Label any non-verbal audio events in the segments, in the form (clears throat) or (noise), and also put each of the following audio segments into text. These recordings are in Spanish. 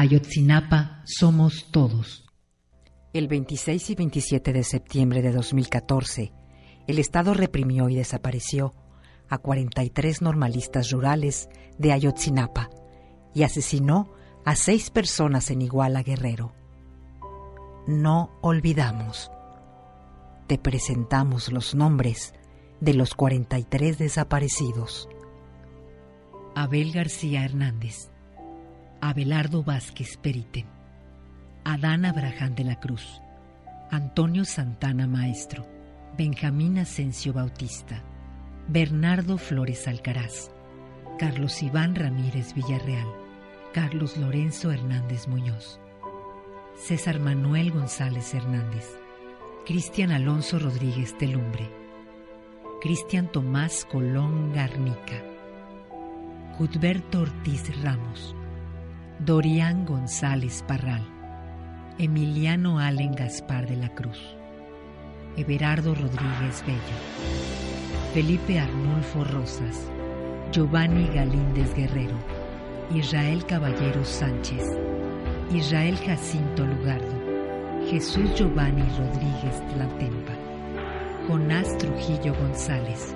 Ayotzinapa somos todos. El 26 y 27 de septiembre de 2014, el Estado reprimió y desapareció a 43 normalistas rurales de Ayotzinapa y asesinó a seis personas en Iguala Guerrero. No olvidamos. Te presentamos los nombres de los 43 desaparecidos. Abel García Hernández, Abelardo Vázquez Periten, Adán Abraham de la Cruz, Antonio Santana Maestro, Benjamín Asensio Bautista, Bernardo Flores Alcaraz, Carlos Iván Ramírez Villarreal, Carlos Lorenzo Hernández Muñoz, César Manuel González Hernández, Cristian Alonso Rodríguez Telumbre, Cristian Tomás Colón Garnica, Cuthberto Ortiz Ramos, Dorián González Parral, Emiliano Allen Gaspar de la Cruz, Everardo Rodríguez Bello, Felipe Arnulfo Rosas, Giovanni Galíndez Guerrero, Israel Caballero Sánchez, Israel Jacinto Lugardo, Jesús Giovanni Rodríguez Tlatempa, Jonás Trujillo González,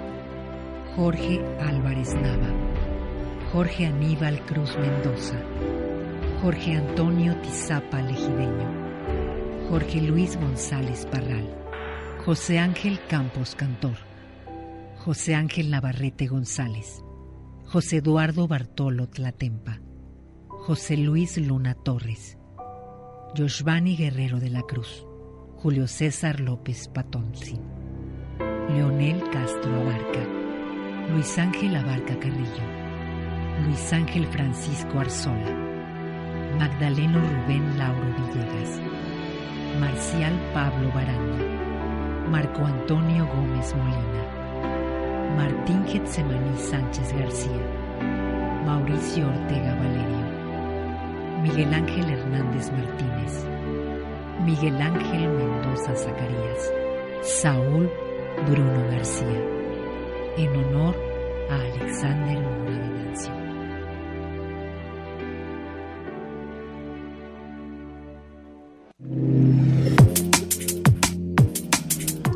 Jorge Álvarez Nava, Jorge Aníbal Cruz Mendoza, Jorge Antonio Tizapa Legideño, Jorge Luis González Parral, José Ángel Campos Cantor, José Ángel Navarrete González, José Eduardo Bartolo Tlatempa, José Luis Luna Torres, Joshvani Guerrero de la Cruz, Julio César López Patonzi, Leonel Castro Abarca, Luis Ángel Abarca Carrillo, Luis Ángel Francisco Arzola, Magdaleno Rubén Lauro Villegas, Marcial Pablo Baranda, Marco Antonio Gómez Molina, Martín Getsemaní Sánchez García, Mauricio Ortega Valerio, Miguel Ángel Hernández Martínez, Miguel Ángel Mendoza Zacarías, Saúl Bruno García, en honor a Alexander Mora Venancio.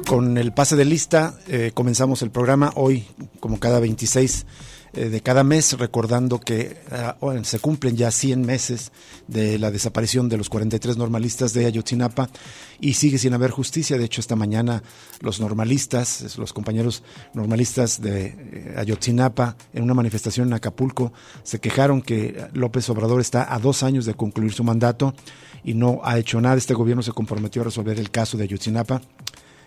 Con el pase de lista eh, comenzamos el programa hoy, como cada 26 eh, de cada mes, recordando que uh, se cumplen ya 100 meses de la desaparición de los 43 normalistas de Ayotzinapa y sigue sin haber justicia. De hecho, esta mañana los normalistas, los compañeros normalistas de eh, Ayotzinapa, en una manifestación en Acapulco, se quejaron que López Obrador está a dos años de concluir su mandato y no ha hecho nada. Este gobierno se comprometió a resolver el caso de Ayotzinapa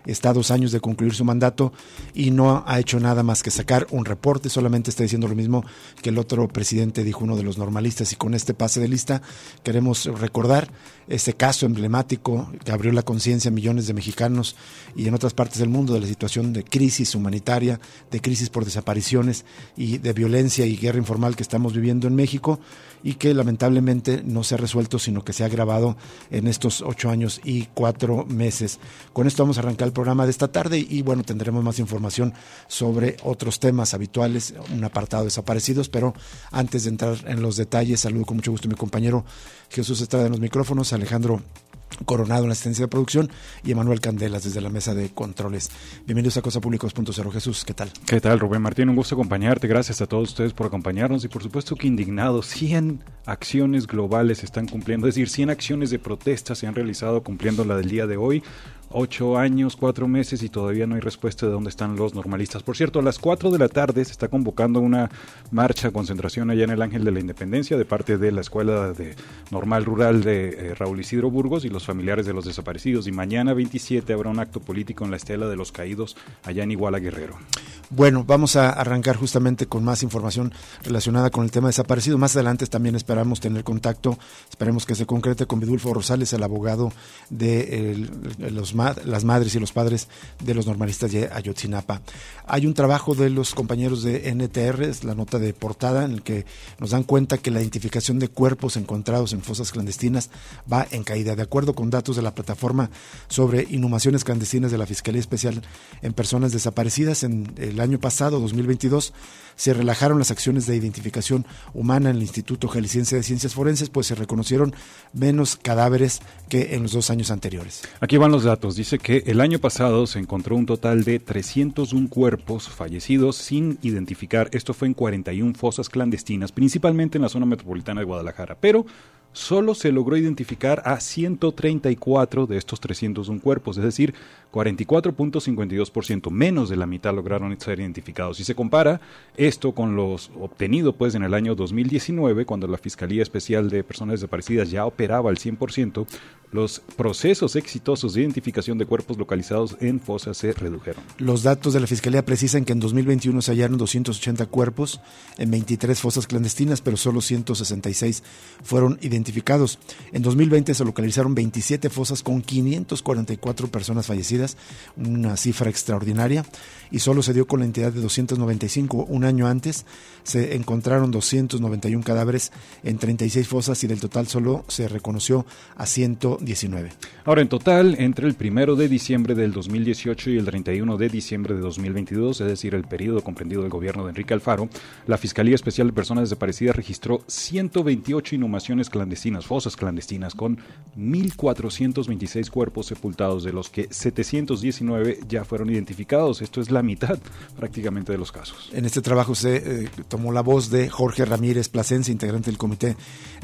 está a dos años de concluir su mandato y no ha hecho nada más que sacar un reporte, solamente está diciendo lo mismo que el otro presidente dijo uno de los normalistas y con este pase de lista queremos recordar ese caso emblemático que abrió la conciencia a millones de mexicanos y en otras partes del mundo de la situación de crisis humanitaria, de crisis por desapariciones y de violencia y guerra informal que estamos viviendo en México y que lamentablemente no se ha resuelto, sino que se ha agravado en estos ocho años y cuatro meses. Con esto vamos a arrancar el programa de esta tarde y bueno, tendremos más información sobre otros temas habituales, un apartado de desaparecidos, pero antes de entrar en los detalles, saludo con mucho gusto a mi compañero Jesús Estrada en los micrófonos, Alejandro Coronado en la asistencia de producción y Emanuel Candelas desde la mesa de controles. Bienvenidos a Cosa Públicos.0. Jesús, ¿qué tal? ¿Qué tal, Rubén Martín? Un gusto acompañarte. Gracias a todos ustedes por acompañarnos y por supuesto que indignados. 100 acciones globales se están cumpliendo, es decir, 100 acciones de protesta se han realizado cumpliendo la del día de hoy ocho años, cuatro meses y todavía no hay respuesta de dónde están los normalistas. Por cierto, a las cuatro de la tarde se está convocando una marcha, concentración allá en el Ángel de la Independencia de parte de la Escuela de Normal Rural de eh, Raúl Isidro Burgos y los familiares de los desaparecidos. Y mañana 27 habrá un acto político en la Estela de los Caídos allá en Iguala Guerrero. Bueno, vamos a arrancar justamente con más información relacionada con el tema desaparecido. Más adelante también esperamos tener contacto, esperemos que se concrete con Vidulfo Rosales, el abogado de los, las madres y los padres de los normalistas de Ayotzinapa. Hay un trabajo de los compañeros de NTR, es la nota de portada, en el que nos dan cuenta que la identificación de cuerpos encontrados en fosas clandestinas va en caída. De acuerdo con datos de la plataforma sobre inhumaciones clandestinas de la Fiscalía Especial en Personas Desaparecidas, en el año pasado, 2022, se relajaron las acciones de identificación humana en el Instituto Jalisciense de Ciencias Forenses, pues se reconocieron menos cadáveres que en los dos años anteriores. Aquí van los datos. Dice que el año pasado se encontró un total de 301 cuerpos fallecidos sin identificar. Esto fue en 41 fosas clandestinas, principalmente en la zona metropolitana de Guadalajara. Pero solo se logró identificar a 134 de estos 301 cuerpos, es decir, 44.52%, menos de la mitad lograron ser identificados. Si se compara esto con los obtenidos pues en el año 2019, cuando la Fiscalía Especial de Personas Desaparecidas ya operaba al 100%, los procesos exitosos de identificación de cuerpos localizados en fosas se redujeron. Los datos de la Fiscalía precisan que en 2021 se hallaron 280 cuerpos en 23 fosas clandestinas, pero solo 166 fueron identificados. En 2020 se localizaron 27 fosas con 544 personas fallecidas, una cifra extraordinaria, y solo se dio con la entidad de 295. Un año antes se encontraron 291 cadáveres en 36 fosas y del total solo se reconoció a 119. Ahora, en total, entre el primero de diciembre del 2018 y el 31 de diciembre de 2022, es decir, el periodo comprendido del gobierno de Enrique Alfaro, la Fiscalía Especial de Personas Desaparecidas registró 128 inhumaciones clandestinas, fosas clandestinas, con 1.426 cuerpos sepultados, de los que 719 ya fueron identificados. Esto es la mitad (laughs) prácticamente de los casos. En este trabajo se eh, tomó la voz de Jorge Ramírez Plasencia, integrante del Comité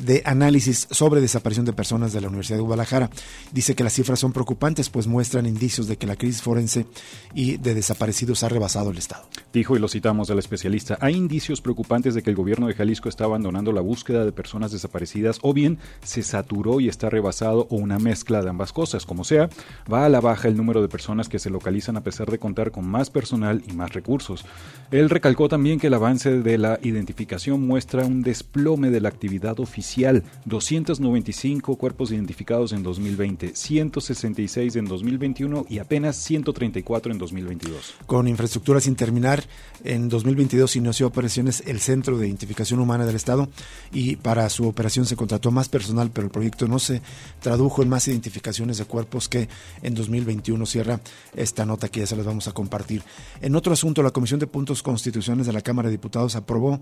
de Análisis sobre Desaparición de Personas de la Universidad de Guadalajara. Dice que las cifras son preocupantes, pues muestran indicios de que la crisis forense y de desaparecidos ha rebasado el Estado. Dijo, y lo citamos al especialista, hay indicios preocupantes de que el gobierno de Jalisco está abandonando la búsqueda de personas desaparecidas o bien se saturó y está rebasado o una mezcla de ambas cosas. Como sea, va a la baja el número de personas que se localizan a pesar de contar con más personal y más recursos. Él recalcó también que el avance de la identificación muestra un desplome de la actividad oficial. 295 cuerpos identificados en 2020, 166 en 2021 y apenas 134 en 2022. Con infraestructura sin terminar, en 2022 inició operaciones el Centro de Identificación Humana del Estado y para su operación se contrató más personal, pero el proyecto no se tradujo en más identificaciones de cuerpos que en 2021 cierra esta nota que ya se las vamos a compartir. En otro asunto, la Comisión de Puntos Constitucionales de la Cámara de Diputados aprobó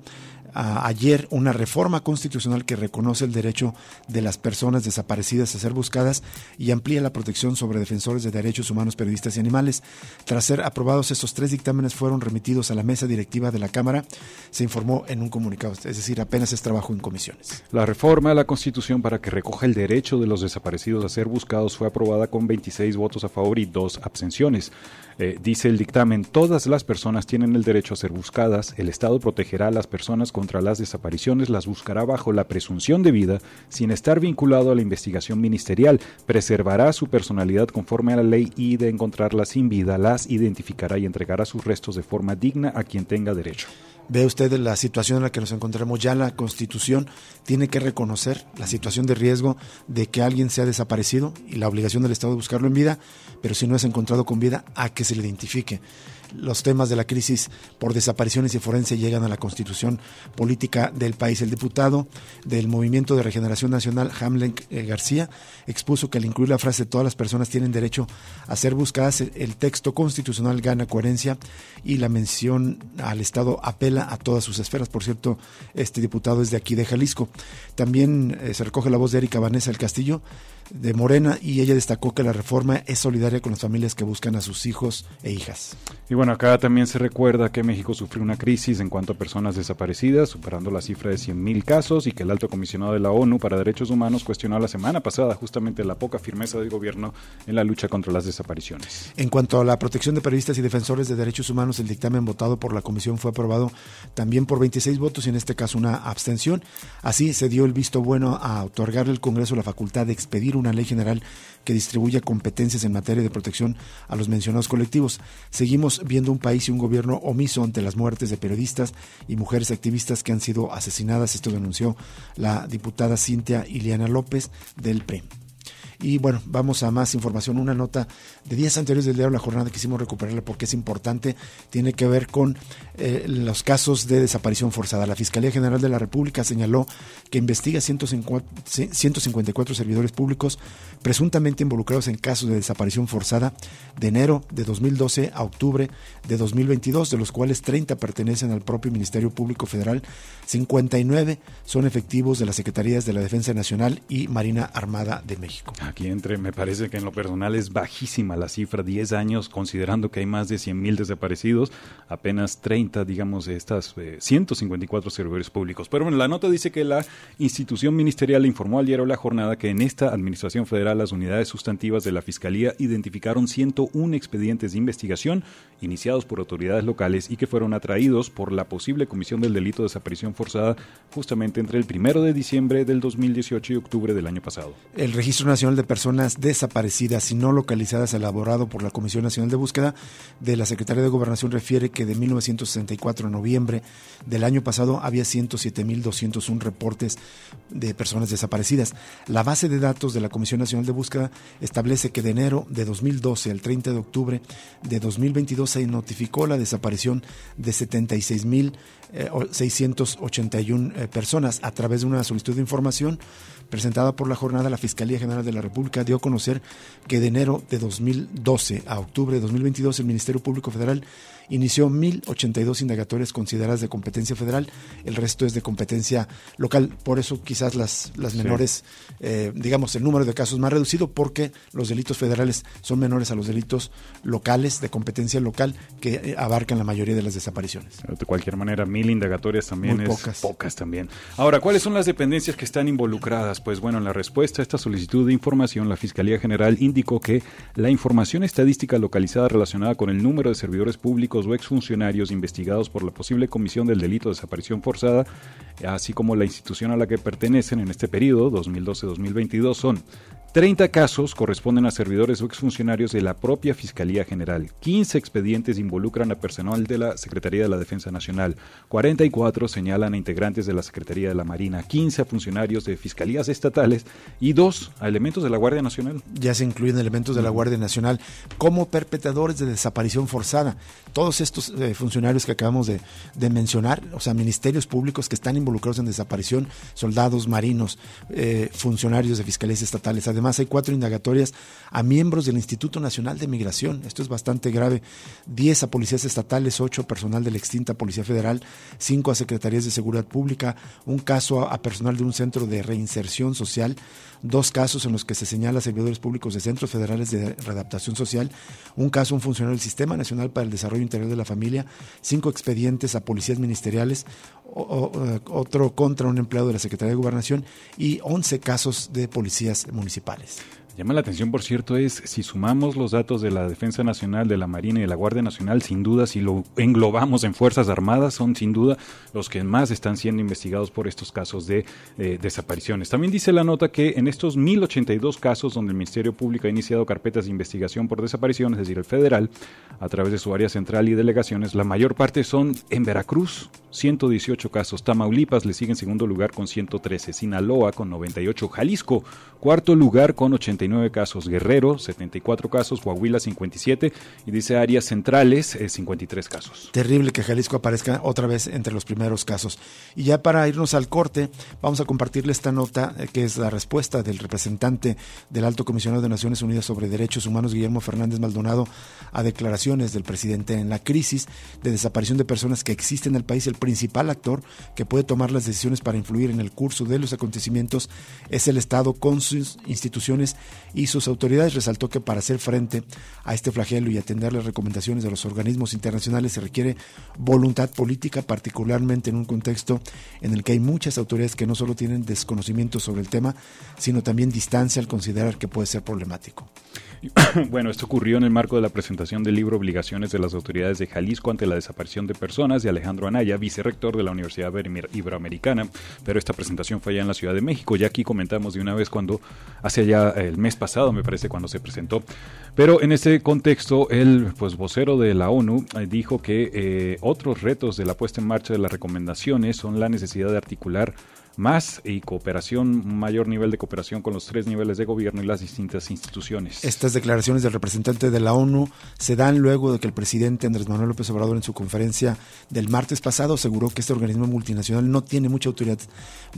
ayer una reforma constitucional que reconoce el derecho de las personas desaparecidas a ser buscadas y amplía la protección sobre defensores de derechos humanos, periodistas y animales. Tras ser aprobados estos tres dictámenes fueron remitidos a la mesa directiva de la Cámara, se informó en un comunicado, es decir, apenas es trabajo en comisiones. La reforma a la Constitución para que recoja el derecho de los desaparecidos a ser buscados fue aprobada con 26 votos a favor y dos abstenciones. Eh, dice el dictamen, todas las personas tienen el derecho a ser buscadas, el Estado protegerá a las personas contra las desapariciones, las buscará bajo la presunción de vida, sin estar vinculado a la investigación ministerial, preservará su personalidad conforme a la ley y de encontrarlas sin vida, las identificará y entregará sus restos de forma digna a quien tenga derecho. Ve usted la situación en la que nos encontramos. Ya la Constitución tiene que reconocer la situación de riesgo de que alguien sea desaparecido y la obligación del Estado de buscarlo en vida, pero si no es encontrado con vida, a que se le identifique los temas de la crisis por desapariciones y forense llegan a la constitución política del país. El diputado del Movimiento de Regeneración Nacional, Hamlen eh, García, expuso que al incluir la frase todas las personas tienen derecho a ser buscadas, el texto constitucional gana coherencia y la mención al Estado apela a todas sus esferas. Por cierto, este diputado es de aquí, de Jalisco. También eh, se recoge la voz de Erika Vanessa del Castillo, de Morena y ella destacó que la reforma es solidaria con las familias que buscan a sus hijos e hijas. Y bueno, acá también se recuerda que México sufrió una crisis en cuanto a personas desaparecidas, superando la cifra de 100.000 casos y que el alto comisionado de la ONU para Derechos Humanos cuestionó la semana pasada justamente la poca firmeza del gobierno en la lucha contra las desapariciones. En cuanto a la protección de periodistas y defensores de derechos humanos, el dictamen votado por la comisión fue aprobado también por 26 votos y en este caso una abstención. Así se dio el visto bueno a otorgarle al Congreso la facultad de expedir una ley general que distribuya competencias en materia de protección a los mencionados colectivos. Seguimos viendo un país y un gobierno omiso ante las muertes de periodistas y mujeres activistas que han sido asesinadas. Esto denunció la diputada Cintia Iliana López del PREM. Y bueno, vamos a más información. Una nota de días anteriores del diario La Jornada, quisimos recuperarla porque es importante, tiene que ver con eh, los casos de desaparición forzada. La Fiscalía General de la República señaló que investiga 154 servidores públicos presuntamente involucrados en casos de desaparición forzada de enero de 2012 a octubre de 2022, de los cuales 30 pertenecen al propio Ministerio Público Federal, 59 son efectivos de las Secretarías de la Defensa Nacional y Marina Armada de México. Aquí entre, me parece que en lo personal es bajísima la cifra, 10 años, considerando que hay más de 100 mil desaparecidos, apenas 30, digamos, de estas 154 eh, servidores públicos. Pero bueno, la nota dice que la institución ministerial informó al diario La Jornada que en esta administración federal las unidades sustantivas de la Fiscalía identificaron 101 expedientes de investigación iniciados por autoridades locales y que fueron atraídos por la posible comisión del delito de desaparición forzada justamente entre el primero de diciembre del 2018 y octubre del año pasado. El Registro Nacional de Personas Desaparecidas y No Localizadas, elaborado por la Comisión Nacional de Búsqueda de la Secretaría de Gobernación, refiere que de 1964 a noviembre del año pasado había 107.201 reportes de personas desaparecidas. La base de datos de la Comisión Nacional de Búsqueda establece que de enero de 2012 al 30 de octubre de 2022 se notificó la desaparición de 76.681 eh, eh, personas a través de una solicitud de información presentada por la jornada, la Fiscalía General de la República dio a conocer que de enero de 2012 a octubre de 2022 el Ministerio Público Federal inició 1.082 indagatorias consideradas de competencia federal, el resto es de competencia local. Por eso quizás las, las menores, eh, digamos, el número de casos más reducido, porque los delitos federales son menores a los delitos locales, de competencia local, que abarcan la mayoría de las desapariciones. De cualquier manera, mil indagatorias también es pocas. pocas también. Ahora, ¿cuáles son las dependencias que están involucradas? Pues bueno, en la respuesta a esta solicitud de información, la Fiscalía General indicó que la información estadística localizada relacionada con el número de servidores públicos o exfuncionarios investigados por la posible comisión del delito de desaparición forzada, así como la institución a la que pertenecen en este periodo, 2012-2022, son 30 casos corresponden a servidores o exfuncionarios de la propia Fiscalía General. 15 expedientes involucran a personal de la Secretaría de la Defensa Nacional. 44 señalan a integrantes de la Secretaría de la Marina. 15 a funcionarios de fiscalías estatales y 2 a elementos de la Guardia Nacional. Ya se incluyen elementos de la Guardia Nacional como perpetradores de desaparición forzada. Todos estos eh, funcionarios que acabamos de, mencionar, o sea, ministerios públicos que están involucrados en desaparición, soldados, marinos, eh, funcionarios de fiscalías estatales, además hay cuatro indagatorias a miembros del Instituto Nacional de Migración. Esto es bastante grave. Diez a policías estatales, ocho a personal de la extinta Policía Federal, cinco a secretarías de Seguridad Pública, un caso a personal de un centro de reinserción social, dos casos en los que se señala servidores públicos de centros federales de readaptación social, un caso un funcionario del Sistema Nacional para el Desarrollo Interior de la Familia, cinco expedientes a policías ministeriales, eh, otro contra un empleado de la Secretaría de Gobernación y 11 casos de policías municipales. Llama la atención, por cierto, es si sumamos los datos de la Defensa Nacional, de la Marina y de la Guardia Nacional, sin duda, si lo englobamos en Fuerzas Armadas, son sin duda los que más están siendo investigados por estos casos de eh, desapariciones. También dice la nota que en estos 1.082 casos donde el Ministerio Público ha iniciado carpetas de investigación por desaparición, es decir, el federal, a través de su área central y delegaciones, la mayor parte son en Veracruz, 118 casos, Tamaulipas le sigue en segundo lugar con 113, Sinaloa con 98, Jalisco, cuarto lugar con 80 casos, Guerrero 74 casos, Coahuila 57 y dice áreas centrales 53 eh, casos. Terrible que Jalisco aparezca otra vez entre los primeros casos. Y ya para irnos al corte, vamos a compartirle esta nota eh, que es la respuesta del representante del Alto Comisionado de Naciones Unidas sobre Derechos Humanos, Guillermo Fernández Maldonado, a declaraciones del presidente en la crisis de desaparición de personas que existe en el país. El principal actor que puede tomar las decisiones para influir en el curso de los acontecimientos es el Estado con sus instituciones y sus autoridades. Resaltó que para hacer frente a este flagelo y atender las recomendaciones de los organismos internacionales se requiere voluntad política, particularmente en un contexto en el que hay muchas autoridades que no solo tienen desconocimiento sobre el tema, sino también distancia al considerar que puede ser problemático. (coughs) Bueno, esto ocurrió en el marco de la presentación del libro Obligaciones de las autoridades de Jalisco ante la desaparición de personas de Alejandro Anaya, vicerrector de la Universidad Iberoamericana, pero esta presentación fue allá en la Ciudad de México. Ya aquí comentamos de una vez cuando, hace ya el mes pasado me parece cuando se presentó. Pero en este contexto, el pues, vocero de la ONU eh, dijo que eh, otros retos de la puesta en marcha de las recomendaciones son la necesidad de articular más y cooperación, mayor nivel de cooperación con los tres niveles de gobierno y las distintas instituciones. Estas declaraciones del representante de la ONU se dan luego de que el presidente Andrés Manuel López Obrador en su conferencia del martes pasado aseguró que este organismo multinacional no tiene mucha autoridad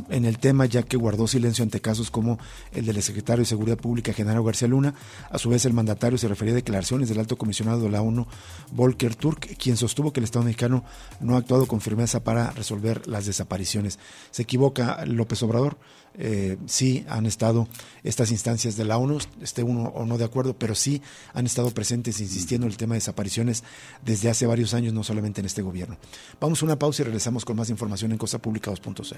en el tema ya que guardó silencio ante casos como el del secretario de Seguridad Pública Genaro García Luna. A su vez el mandatario se refería a declaraciones del alto comisionado de la ONU Volker Turk, quien sostuvo que el Estado mexicano no ha actuado con firmeza para resolver las desapariciones. Se equivoca López Obrador. Eh, sí han estado estas instancias de la ONU, esté uno o no de acuerdo, pero sí han estado presentes insistiendo en el tema de desapariciones desde hace varios años, no solamente en este gobierno. Vamos a una pausa y regresamos con más información en Cosa Pública 2.0.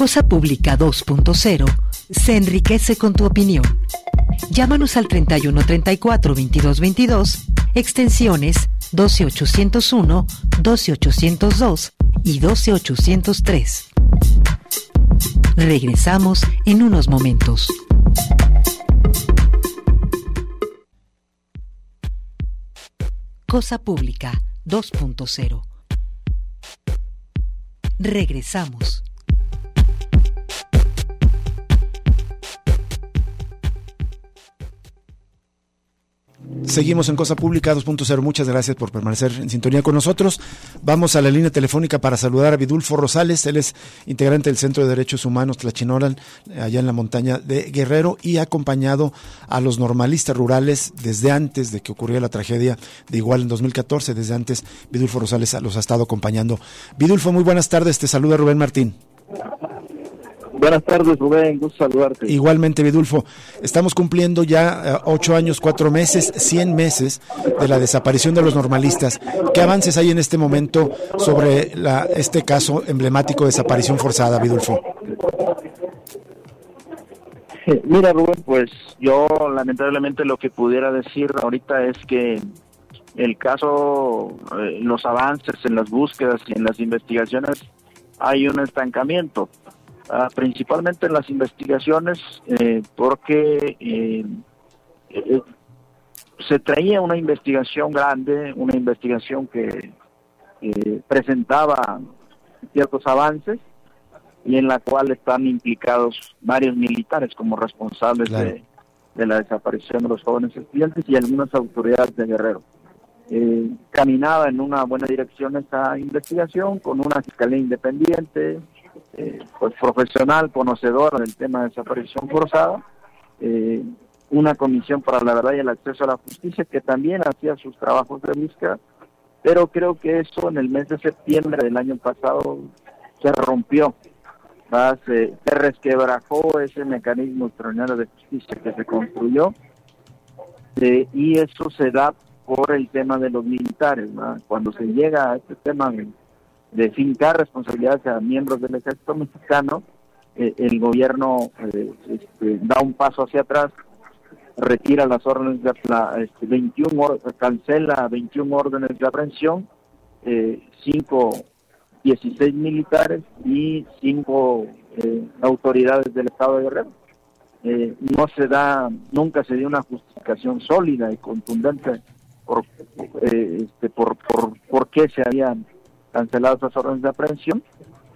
Cosa Pública 2.0 se enriquece con tu opinión. Llámanos al 3134 2222, extensiones 12801, 12802 y 12803. Regresamos en unos momentos. Cosa Pública 2.0. Regresamos. Seguimos en Cosa Pública 2.0. Muchas gracias por permanecer en sintonía con nosotros. Vamos a la línea telefónica para saludar a Vidulfo Rosales. Él es integrante del Centro de Derechos Humanos Tlachinolan, allá en la montaña de Guerrero, y ha acompañado a los normalistas rurales desde antes de que ocurriera la tragedia de Igual en 2014. Desde antes, Vidulfo Rosales los ha estado acompañando. Vidulfo, muy buenas tardes. Te saluda Rubén Martín. Buenas tardes, Rubén, gusto saludarte. Igualmente, Vidulfo, estamos cumpliendo ya eh, ocho años, cuatro meses, cien meses de la desaparición de los normalistas. ¿Qué avances hay en este momento sobre la, este caso emblemático de desaparición forzada, Vidulfo? Mira, Rubén, pues yo lamentablemente lo que pudiera decir ahorita es que el caso, eh, los avances en las búsquedas y en las investigaciones, hay un estancamiento. Ah, principalmente en las investigaciones, eh, porque eh, eh, se traía una investigación grande, una investigación que presentaba ciertos avances y en la cual están implicados varios militares como responsables de, de, la desaparición de los jóvenes estudiantes y algunas autoridades de Guerrero. caminaba en una buena dirección esta investigación con una fiscalía independiente, eh, pues profesional, conocedora del tema de desaparición forzada, eh, una comisión para la verdad y el acceso a la justicia que también hacía sus trabajos de búsqueda, pero creo que eso en el mes de septiembre del año pasado se rompió, se, resquebrajó ese mecanismo extraordinario de justicia que se construyó eh, y eso se da por el tema de los militares. Cuando se llega a este tema de fincar responsabilidades a miembros del ejército mexicano, eh, el gobierno eh, este, da un paso hacia atrás, retira las órdenes de la, este, 21 cancela 21 órdenes de aprehensión, eh, 5, 16 militares y 5 eh, autoridades del Estado de Guerrero. no se da, nunca se dio una justificación sólida y contundente por, este, por, por, por qué se habían canceladas esas órdenes de aprehensión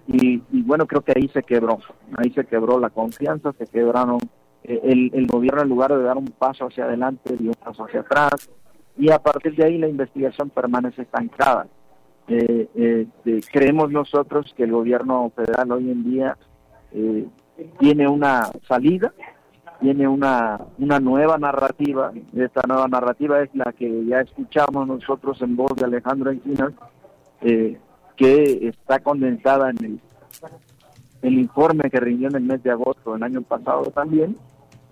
y, bueno, creo que ahí se quebró, ahí se quebró la confianza, se quebraron, eh, el, el gobierno en lugar de dar un paso hacia adelante dio un paso hacia atrás y a partir de ahí la investigación permanece estancada. Eh, eh, creemos nosotros que el gobierno federal hoy en día tiene una salida, tiene una, una nueva narrativa, esta nueva narrativa es la que ya escuchamos nosotros en voz de Alejandro Encinas, eh, que está condensada en el informe que rindió en el mes de agosto del año pasado también,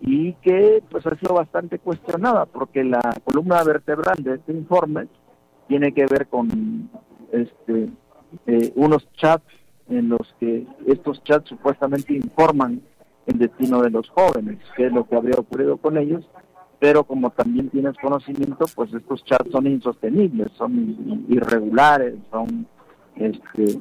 y que pues ha sido bastante cuestionada porque la columna vertebral de este informe tiene que ver con este eh, unos chats en los que estos chats supuestamente informan el destino de los jóvenes, qué es lo que habría ocurrido con ellos, pero como también tienes conocimiento, pues estos chats son insostenibles, son irregulares, son este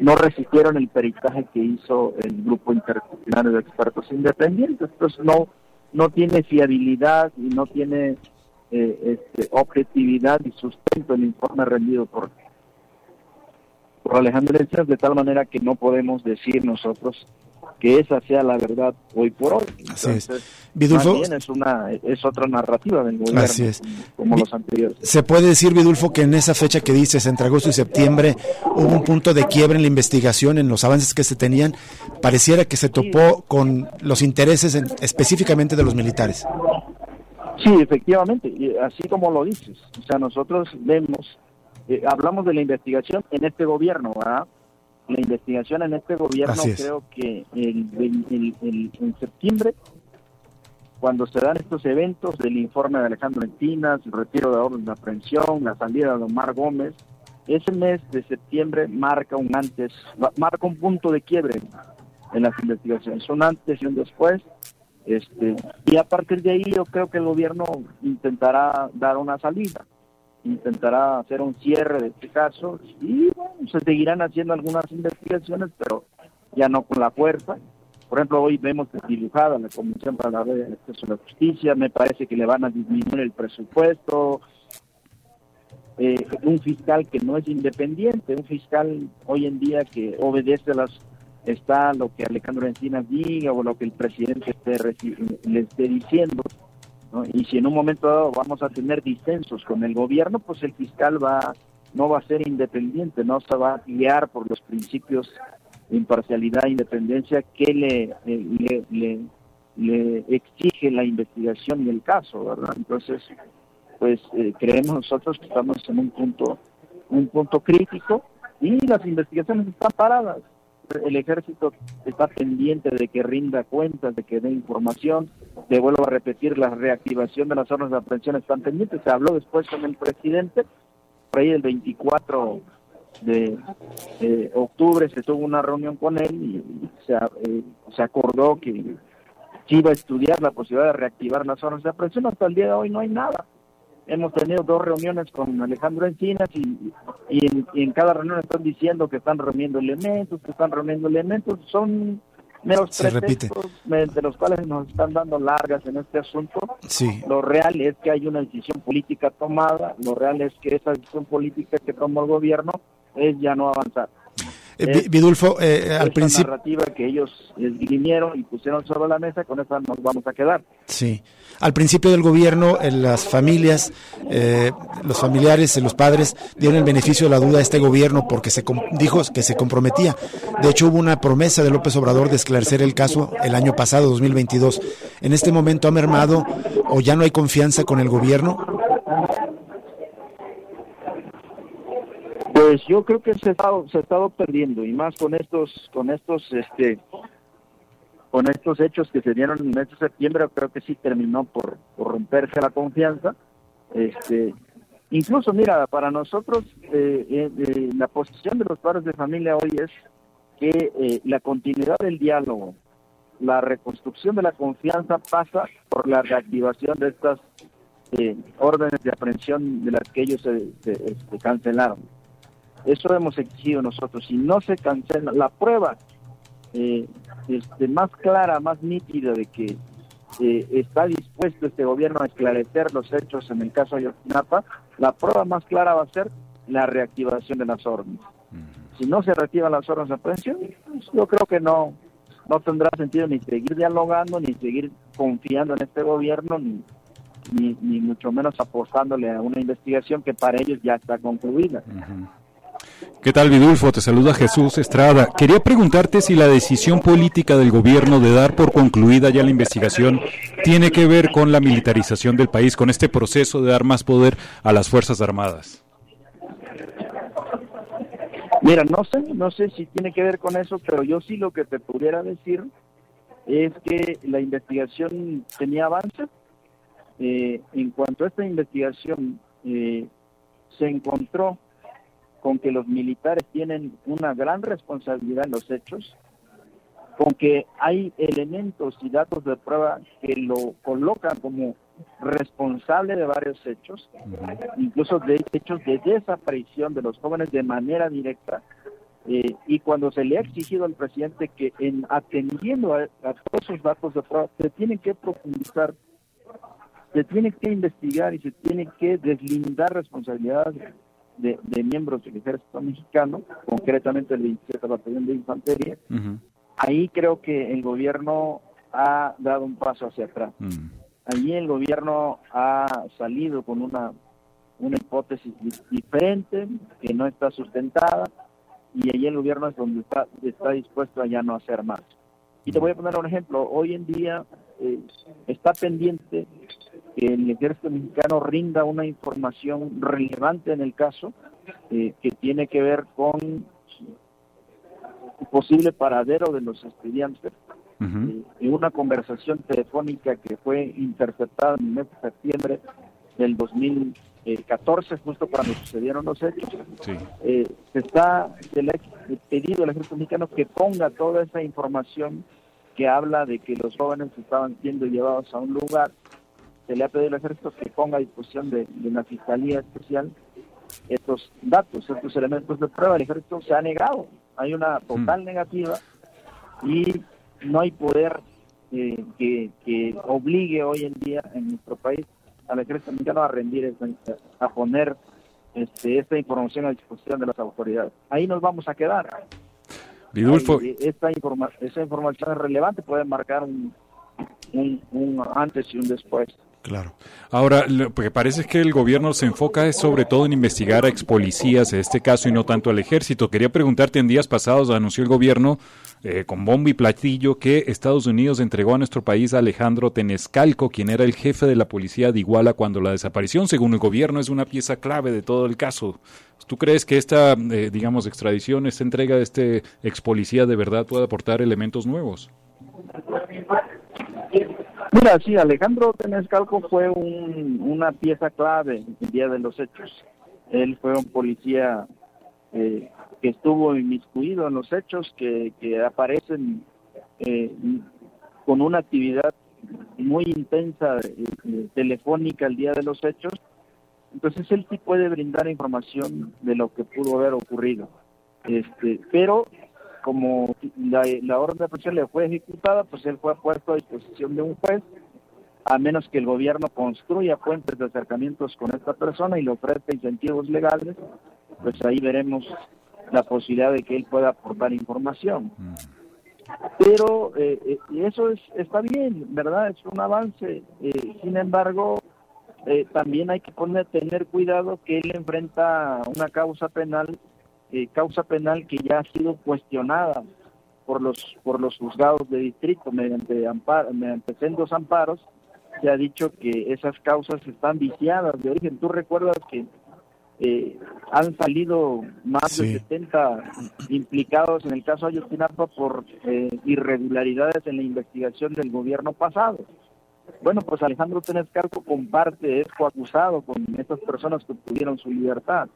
no resistieron el peritaje que hizo el grupo interdisciplinario de expertos independientes, entonces no no tiene fiabilidad y no tiene eh, este, objetividad y sustento el informe rendido por por Alejandro Encinas, de tal manera que no podemos decir nosotros que esa sea la verdad hoy por hoy. Así es. Vidulfo, es, una, es otra narrativa del gobierno, así es. como, los anteriores. Se puede decir, Vidulfo, que en esa fecha que dices, entre agosto y septiembre, hubo un punto de quiebre en la investigación, en los avances que se tenían, pareciera que se topó con los intereses específicamente de los militares. Sí, efectivamente, así como lo dices. O sea, nosotros vemos eh, hablamos de la investigación en este gobierno, ¿verdad? La investigación en este gobierno creo que en septiembre, cuando se dan estos eventos del informe de Alejandro Encinas, el retiro de orden de aprehensión, la salida de Omar Gómez, ese mes de septiembre marca un antes, marca un punto de quiebre en las investigaciones, un antes y un después. Este, y a partir de ahí yo creo que el gobierno intentará dar una salida intentará hacer un cierre de este caso y se seguirán haciendo algunas investigaciones, pero ya no con la fuerza. Por ejemplo, hoy vemos dibujada la Comisión para la Red de Acceso a la Justicia, me parece que le van a disminuir el presupuesto. Eh, un fiscal que no es independiente, un fiscal hoy en día que obedece a las está lo que Alejandro Encinas diga o lo que el presidente le esté diciendo, y si en un momento dado vamos a tener disensos con el gobierno, pues el fiscal va no va a ser independiente, no se va a guiar por los principios de imparcialidad e independencia que le, eh, le, le, exige la investigación y el caso, ¿verdad? Entonces, pues eh, creemos nosotros que estamos en un punto un punto crítico y las investigaciones están paradas el ejército está pendiente de que rinda cuentas, de que dé información. Te vuelvo a repetir, la reactivación de las órdenes de aprehensión están pendientes. Se habló después con el presidente, por ahí el 24 de octubre se tuvo una reunión con él y se, eh, acordó que iba a estudiar la posibilidad de reactivar las órdenes de aprehensión. Hasta el día de hoy no hay nada hemos tenido dos reuniones con Alejandro Encinas y, y, en, cada reunión están diciendo que están reuniendo elementos, que están reuniendo elementos, son meros pretextos de los cuales nos están dando largas en este asunto. Sí. Lo real es que hay una decisión política tomada, lo real es que esa decisión política que tomó el gobierno es ya no avanzar. Eh, Vidulfo, eh, al principio... narrativa que ellos vinieron y pusieron sobre la mesa, con esa nos vamos a quedar. Sí. Al principio del gobierno, en las familias, eh, los familiares, los padres dieron el beneficio de la duda a este gobierno porque se dijo que se comprometía. De hecho, hubo una promesa de López Obrador de esclarecer el caso el año pasado, 2022. ¿En este momento ha mermado o ya no hay confianza con el gobierno? Pues yo creo que se ha estado, se ha estado perdiendo y más con estos, con estos, este, con estos hechos que se dieron en el mes de septiembre, creo que sí terminó por, romperse la confianza. Este, incluso, mira, para nosotros eh, eh, eh, la posición de los padres de familia hoy es que la continuidad del diálogo, la reconstrucción de la confianza pasa por la reactivación de estas órdenes de aprehensión de las que ellos se, este, cancelaron. Eso hemos exigido nosotros. Si no se cancela la prueba eh, este, más clara, más nítida de que eh, está dispuesto este gobierno a esclarecer los hechos en el caso de Ayotzinapa, la prueba más clara va a ser la reactivación de las órdenes. Si no se reactivan las órdenes de aprehensión, pues, yo creo que no, no tendrá sentido ni seguir dialogando, ni seguir confiando en este gobierno, ni, ni, mucho menos apostándole a una investigación que para ellos ya está concluida. ¿Qué tal, Vidulfo? Te saluda Jesús Estrada. Quería preguntarte si la decisión política del gobierno de dar por concluida ya la investigación tiene que ver con la militarización del país, con este proceso de dar más poder a las Fuerzas Armadas. Mira, no sé, no sé si tiene que ver con eso, pero yo sí lo que te pudiera decir es que la investigación tenía avance. Eh, en cuanto a esta investigación eh, se encontró con que los militares tienen una gran responsabilidad en los hechos, con que hay elementos y datos de prueba que lo colocan como responsable de varios hechos, incluso de hechos de desaparición de los jóvenes de manera directa, eh, y cuando se le ha exigido al presidente que en atendiendo a, todos esos datos de prueba se tiene que profundizar, se tiene que investigar y se tiene que deslindar responsabilidades de, miembros del ejército mexicano, concretamente el 27 Batallón de Infantería, ahí creo que el gobierno ha dado un paso hacia atrás. Allí el gobierno ha salido con una, una hipótesis diferente, que no está sustentada, y allí el gobierno es donde está, está dispuesto a ya no hacer más. Y te voy a poner un ejemplo. Hoy en día eh, está pendiente que el ejército mexicano rinda una información relevante en el caso eh, que tiene que ver con el posible paradero de los estudiantes en una conversación telefónica que fue interceptada en el mes de septiembre del 2014, justo cuando sucedieron los hechos. Eh, se está se le ha pedido al ejército mexicano que ponga toda esa información que habla de que los jóvenes estaban siendo llevados a un lugar. Se le ha pedido al ejército que ponga a disposición de, de la Fiscalía Especial estos datos, estos elementos de prueba. El ejército se ha negado. Hay una total mm. negativa y no hay poder eh, que, obligue hoy en día en nuestro país al ejército mexicano a rendir, a poner este, esta información a disposición de las autoridades. Ahí nos vamos a quedar. Vidulfo. esta informa esa información es relevante, puede marcar un, un antes y un después. Claro. Ahora, lo que parece es que el gobierno se enfoca sobre todo en investigar a ex policías, en este caso, y no tanto al ejército. Quería preguntarte, en días pasados anunció el gobierno eh, con bombo y platillo que Estados Unidos entregó a nuestro país a Alejandro Tenescalco, quien era el jefe de la policía de Iguala cuando la desaparición, según el gobierno, es una pieza clave de todo el caso. ¿Tú crees que esta, eh, digamos, extradición, esta entrega de este ex policía de verdad puede aportar elementos nuevos? Mira, sí, Alejandro Tenescalco fue una pieza clave el día de los hechos. Él fue un policía eh, que estuvo inmiscuido en los hechos, que, aparecen eh, con una actividad muy intensa eh, telefónica el día de los hechos. Entonces él sí puede brindar información de lo que pudo haber ocurrido. Este, pero como la, orden de prisión le fue ejecutada, pues él fue puesto a disposición de un juez, a menos que el gobierno construya puentes de acercamientos con esta persona y le ofrezca incentivos legales, pues ahí veremos la posibilidad de que él pueda aportar información. Mm. Pero eh, eh eso es, está bien, ¿verdad? Es un avance. Eh, sin embargo, eh, también hay que poner, tener cuidado que él enfrenta una causa penal eh, causa penal que ya ha sido cuestionada por los por los juzgados de distrito mediante amparo, mediante sendos amparos se ha dicho que esas causas están viciadas de origen. Tú recuerdas que eh, han salido más de 70 implicados en el caso Ayotzinapa por eh, irregularidades en la investigación del gobierno pasado. Bueno, pues Alejandro Tenescarco comparte, es coacusado con estas personas que obtuvieron su libertad.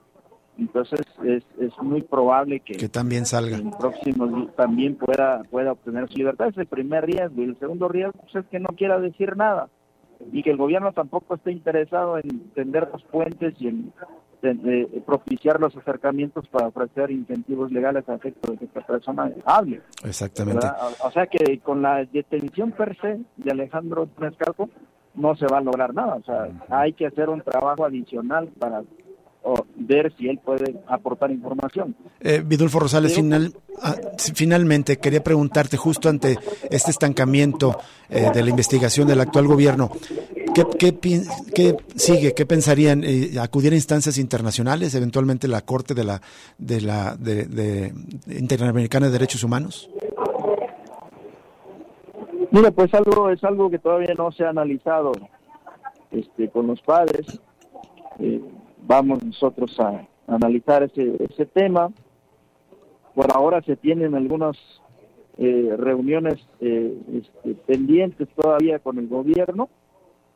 Entonces es, es muy probable que, que también salga. En próximo también pueda, pueda obtener su libertad. Es el primer riesgo. Y el segundo riesgo pues, es que no quiera decir nada. Y que el gobierno tampoco esté interesado en tender los puentes y en, propiciar los acercamientos para ofrecer incentivos legales a efecto de que esta persona hable. Exactamente. O, sea que con la detención per se de Alejandro Mezcalco no se va a lograr nada. O sea, hay que hacer un trabajo adicional para o ver si él puede aportar información. Eh, Vidulfo Rosales, final, ah, finalmente quería preguntarte justo ante este estancamiento eh, de la investigación del actual gobierno, ¿qué, qué, sigue? ¿Qué pensarían? Eh, ¿Acudir a instancias internacionales, eventualmente la Corte de la, de la de, Interamericana de Derechos Humanos? Mira, pues algo es algo que todavía no se ha analizado este, con los padres. Eh, vamos nosotros a, analizar ese, ese tema. por ahora se tienen algunas eh, reuniones eh, este, pendientes todavía con el gobierno.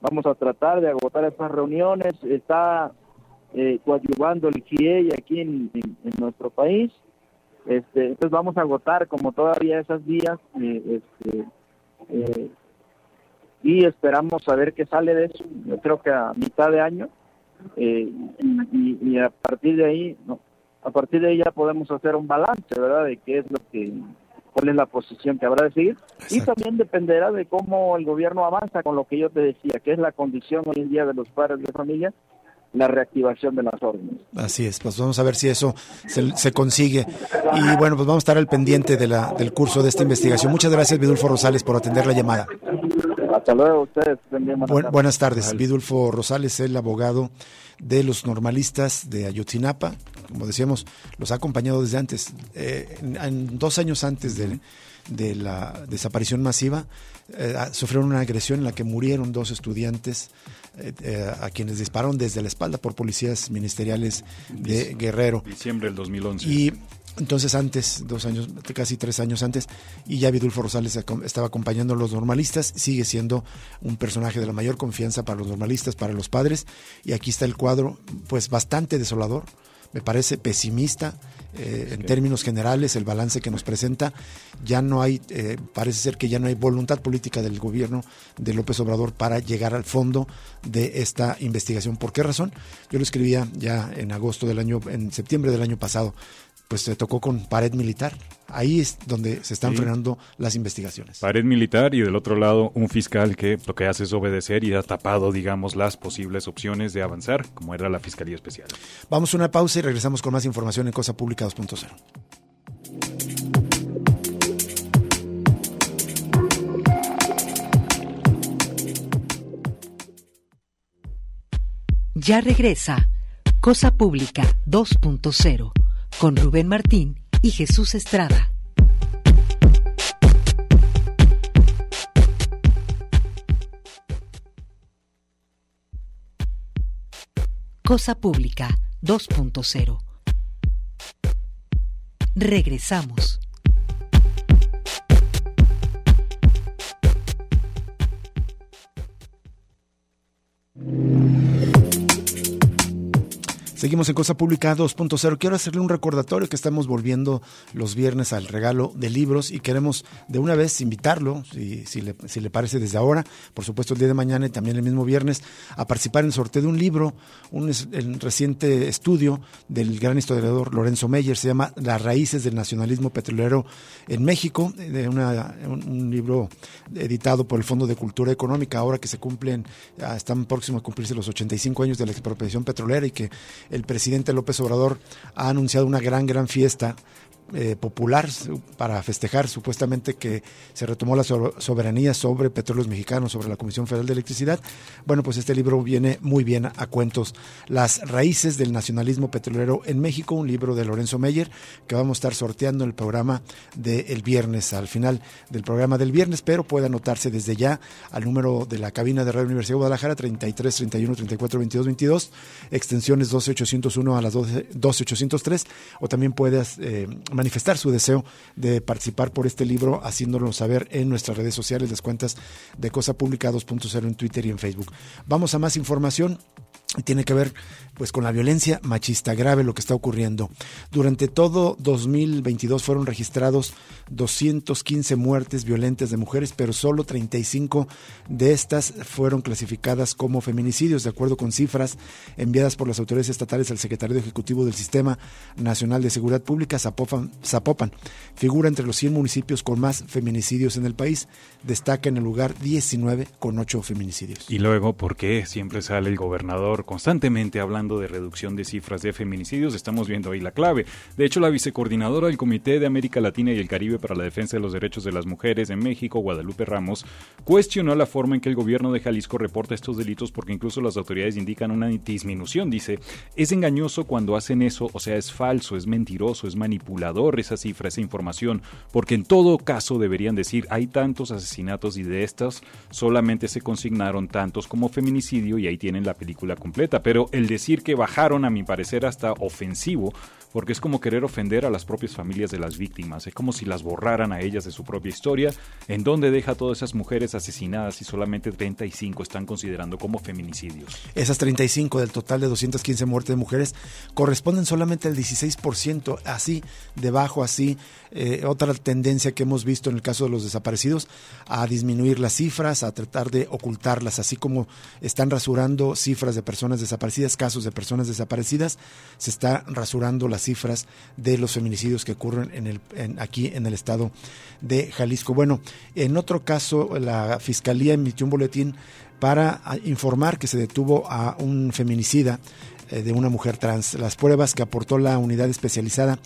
Vamos a tratar de agotar estas reuniones. Está eh, coadyuvando el GIEI aquí en, nuestro país. Este, entonces vamos a agotar como todavía esas vías eh, este, y esperamos saber qué sale de eso. Yo creo que a mitad de año y, y, a partir de ahí, no, a partir de ahí ya podemos hacer un balance, ¿verdad? De qué es lo que cuál es la posición que habrá de seguir y también dependerá de cómo el gobierno avanza con lo que yo te decía, que es la condición hoy en día de los padres de familia, la reactivación de las órdenes. Así es, pues vamos a ver si eso se, consigue. Y bueno, pues vamos a estar al pendiente de la, del curso de esta investigación. Muchas gracias, Vidulfo Rosales, por atender la llamada. Hasta luego, ustedes. buenas tardes, Vidulfo Rosales, el abogado de los normalistas de Ayotzinapa, como decíamos, los ha acompañado desde antes. Eh, en, dos años antes de, la desaparición masiva, eh, sufrieron una agresión en la que murieron dos estudiantes eh, a quienes dispararon desde la espalda por policías ministeriales de Guerrero. Diciembre del 2011. Y entonces antes, dos años, casi tres años antes, y ya Vidulfo Rosales estaba acompañando a los normalistas, sigue siendo un personaje de la mayor confianza para los normalistas, para los padres, y aquí está el cuadro, pues bastante desolador, me parece pesimista eh, en términos generales el balance que nos presenta. Ya no hay, eh, parece ser que ya no hay voluntad política del gobierno de López Obrador para llegar al fondo de esta investigación. ¿Por qué razón? Yo lo escribía ya en agosto del año, en septiembre del año pasado pues se tocó con pared militar. Ahí es donde se están frenando las investigaciones. Pared militar y del otro lado un fiscal que lo que hace es obedecer y ha tapado, digamos, las posibles opciones de avanzar, como era la Fiscalía Especial. Vamos a una pausa y regresamos con más información en Cosa Pública 2.0. Ya regresa Cosa Pública 2.0 con Rubén Martín y Jesús Estrada. Cosa Pública 2.0. Regresamos. Seguimos en Cosa Pública 2.0. Quiero hacerle un recordatorio que estamos volviendo los viernes al regalo de libros y queremos de una vez invitarlo, si, si, le, si le parece desde ahora, por supuesto el día de mañana y también el mismo viernes, a participar en el sorteo de un libro, un reciente estudio del gran historiador Lorenzo Meyer, se llama Las raíces del nacionalismo petrolero en México, de una, un, libro editado por el Fondo de Cultura Económica, ahora que se cumplen, están próximos a cumplirse los 85 años de la expropiación petrolera y que el presidente López Obrador ha anunciado una gran, gran fiesta eh, popular para festejar supuestamente que se retomó la soberanía sobre petróleos mexicanos, sobre la Comisión Federal de Electricidad. Bueno, pues este libro viene muy bien a, cuentos. Las raíces del nacionalismo petrolero en México, un libro de Lorenzo Meyer que vamos a estar sorteando en el programa del viernes, al final del programa del viernes, pero puede anotarse desde ya al número de la cabina de Radio Universidad de Guadalajara, 33 31 34 22 22, extensiones 12801 a las 12803, o también puedes eh, manifestar su deseo de participar por este libro, haciéndolo saber en nuestras redes sociales, las cuentas de Cosa Pública 2.0 en Twitter y en Facebook. Vamos a más información tiene que ver pues con la violencia machista grave lo que está ocurriendo. Durante todo 2022 fueron registrados 215 muertes violentas de mujeres, pero solo 35 de estas fueron clasificadas como feminicidios, de acuerdo con cifras enviadas por las autoridades estatales al secretario ejecutivo del Sistema Nacional de Seguridad Pública, Zapopan. Zapopan. Figura entre los 100 municipios con más feminicidios en el país. Destaca en el lugar 19 con 8 feminicidios. Y luego, ¿por qué siempre sale el gobernador constantemente hablando de reducción de cifras de feminicidios, estamos viendo ahí la clave. De hecho, la vicecoordinadora del Comité de América Latina y el Caribe para la Defensa de los Derechos de las Mujeres en México, Guadalupe Ramos, cuestionó la forma en que el gobierno de Jalisco reporta estos delitos porque incluso las autoridades indican una disminución. Dice, es engañoso cuando hacen eso, o sea, es falso, es mentiroso, es manipulador esa cifra, esa información, porque en todo caso deberían decir, hay tantos asesinatos y de estas solamente se consignaron tantos como feminicidio y ahí tienen la película pero el decir que bajaron, a mi parecer, hasta ofensivo, porque es como querer ofender a las propias familias de las víctimas, es como si las borraran a ellas de su propia historia, en donde deja a todas esas mujeres asesinadas y solamente 35 están considerando como feminicidios. Esas 35 del total de 215 muertes de mujeres corresponden solamente al 16%, así debajo, así eh, otra tendencia que hemos visto en el caso de los desaparecidos, a disminuir las cifras, a tratar de ocultarlas, así como están rasurando cifras de personas desaparecidas, casos de personas desaparecidas, se está rasurando las cifras de los feminicidios que ocurren en el, aquí en el estado de Jalisco. Bueno, en otro caso, la Fiscalía emitió un boletín para informar que se detuvo a un feminicida eh, de una mujer trans. Las pruebas que aportó la unidad especializada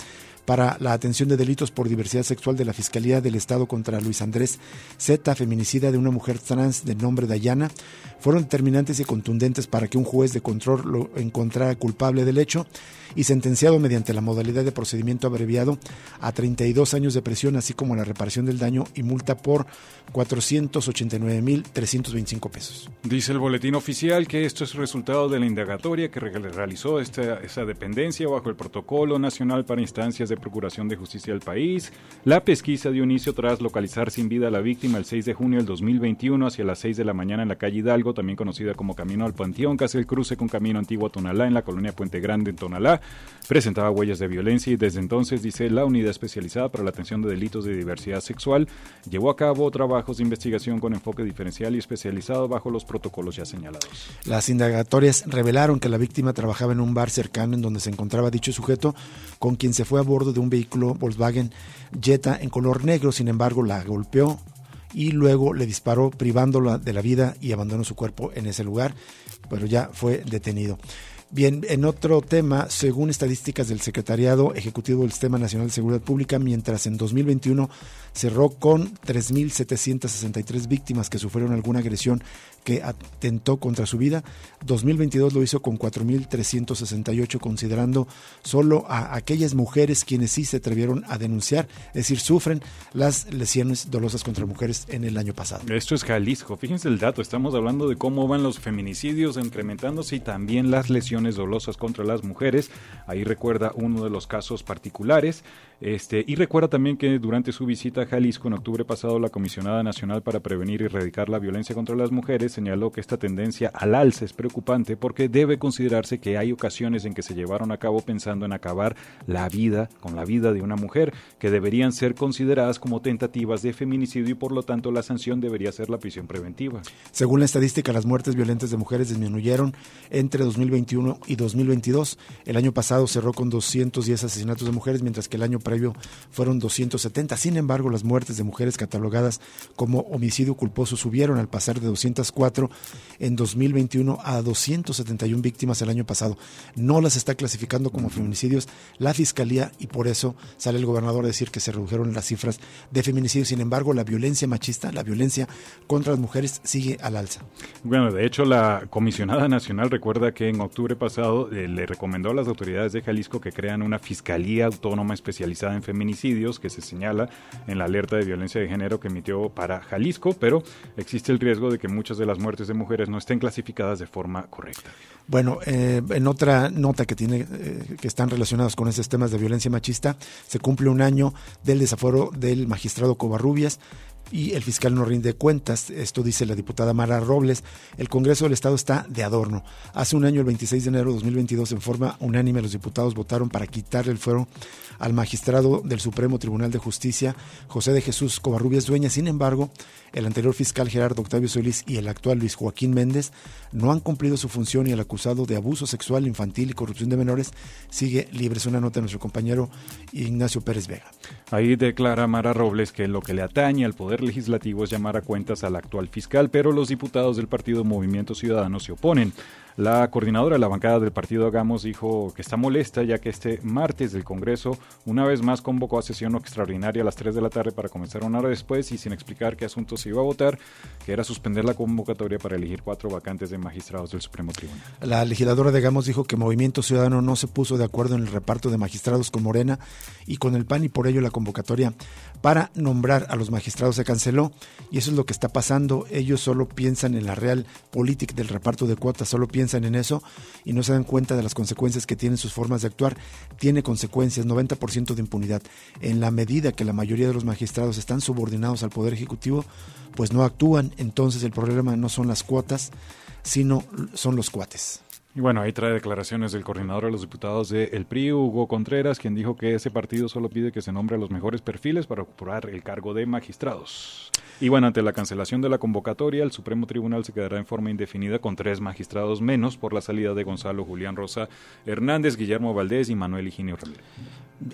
para la atención de delitos por diversidad sexual de la Fiscalía del Estado contra Luis Andrés Z, feminicida de una mujer trans de nombre Dayana, fueron determinantes y contundentes para que un juez de control lo encontrara culpable del hecho y sentenciado mediante la modalidad de procedimiento abreviado a 32 años de prisión, así como la reparación del daño y multa por 489.325 pesos. Dice el boletín oficial que esto es resultado de la indagatoria que realizó esta, esa dependencia bajo el Protocolo Nacional para Instancias de Procuración de Justicia del país. La pesquisa dio inicio tras localizar sin vida a la víctima el 6 de junio del 2021 hacia las 6 de la mañana en la calle Hidalgo, también conocida como Camino al Panteón, casi el cruce con Camino Antiguo a Tonalá en la colonia Puente Grande en Tonalá presentaba huellas de violencia y desde entonces, dice la unidad especializada para la atención de delitos de diversidad sexual, llevó a cabo trabajos de investigación con enfoque diferencial y especializado bajo los protocolos ya señalados. Las indagatorias revelaron que la víctima trabajaba en un bar cercano en donde se encontraba dicho sujeto, con quien se fue a bordo de un vehículo Volkswagen Jetta en color negro, sin embargo la golpeó y luego le disparó privándola de la vida y abandonó su cuerpo en ese lugar, pero ya fue detenido. Bien, en otro tema, según estadísticas del Secretariado Ejecutivo del Sistema Nacional de Seguridad Pública, mientras en 2021 cerró con 3.763 víctimas que sufrieron alguna agresión que atentó contra su vida. 2022 lo hizo con 4.368, considerando solo a aquellas mujeres quienes sí se atrevieron a denunciar, es decir, sufren las lesiones dolosas contra mujeres en el año pasado. Esto es Jalisco. Fíjense el dato, estamos hablando de cómo van los feminicidios incrementándose y también las lesiones dolosas contra las mujeres. Ahí recuerda uno de los casos particulares. Este, y recuerda también que durante su visita a Jalisco en octubre pasado, la Comisionada Nacional para Prevenir y Erradicar la Violencia contra las Mujeres señaló que esta tendencia al alza es preocupante porque debe considerarse que hay ocasiones en que se llevaron a cabo pensando en acabar la vida con la vida de una mujer, que deberían ser consideradas como tentativas de feminicidio y por lo tanto la sanción debería ser la prisión preventiva. Según la estadística, las muertes violentas de mujeres disminuyeron entre 2021 y 2022. El año pasado cerró con 210 asesinatos de mujeres, mientras que el año fueron 270. Sin embargo, las muertes de mujeres catalogadas como homicidio culposo subieron al pasar de 204 en 2021 a 271 víctimas el año pasado. No las está clasificando como feminicidios la Fiscalía y por eso sale el gobernador a decir que se redujeron las cifras de feminicidios. Sin embargo, la violencia machista, la violencia contra las mujeres sigue al alza. Bueno, de hecho, la comisionada nacional recuerda que en octubre pasado eh, le recomendó a las autoridades de Jalisco que crean una Fiscalía Autónoma Especializada en feminicidios que se señala en la alerta de violencia de género que emitió para Jalisco, pero existe el riesgo de que muchas de las muertes de mujeres no estén clasificadas de forma correcta. Bueno, eh, en otra nota que tiene eh, que están relacionados con esos temas de violencia machista, se cumple un año del desafuero del magistrado Covarrubias y el fiscal no rinde cuentas. Esto dice la diputada Mara Robles. El Congreso del Estado está de adorno. Hace un año, el 26 de enero de 2022, en forma unánime, los diputados votaron para quitarle el fuero al magistrado del Supremo Tribunal de Justicia, José de Jesús Covarrubias Dueña. Sin embargo, el anterior fiscal Gerardo Octavio Solís y el actual Luis Joaquín Méndez no han cumplido su función y el acusado de abuso sexual infantil y corrupción de menores sigue libre. Es una nota de nuestro compañero Ignacio Pérez Vega. Ahí declara Mara Robles que lo que le atañe al Poder Legislativo es llamar a cuentas al actual fiscal, pero los diputados del Partido Movimiento Ciudadano se oponen. La coordinadora de la bancada del partido Hagamos dijo que está molesta ya que este martes del Congreso una vez más convocó a sesión extraordinaria a las 3 de la tarde para comenzar una hora después y sin explicar qué asunto se iba a votar, que era suspender la convocatoria para elegir cuatro vacantes de magistrados del Supremo Tribunal. La legisladora de Hagamos dijo que Movimiento Ciudadano no se puso de acuerdo en el reparto de magistrados con Morena y con el PAN y por ello la convocatoria para nombrar a los magistrados se canceló y eso es lo que está pasando. Ellos solo piensan en la real política del reparto de cuotas, solo piensan piensan en eso y no se dan cuenta de las consecuencias que tienen sus formas de actuar. Tiene consecuencias, 90% de impunidad. En la medida que la mayoría de los magistrados están subordinados al Poder Ejecutivo, pues no actúan. Entonces el problema no son las cuotas, sino son los cuates. Y bueno, ahí trae declaraciones del coordinador de los diputados de El PRI, Hugo Contreras, quien dijo que ese partido solo pide que se nombre a los mejores perfiles para ocupar el cargo de magistrados. Y bueno, ante la cancelación de la convocatoria, el Supremo Tribunal se quedará en forma indefinida con tres magistrados menos por la salida de Gonzalo Julián Rosa Hernández, Guillermo Valdés y Manuel Higinio Ramírez.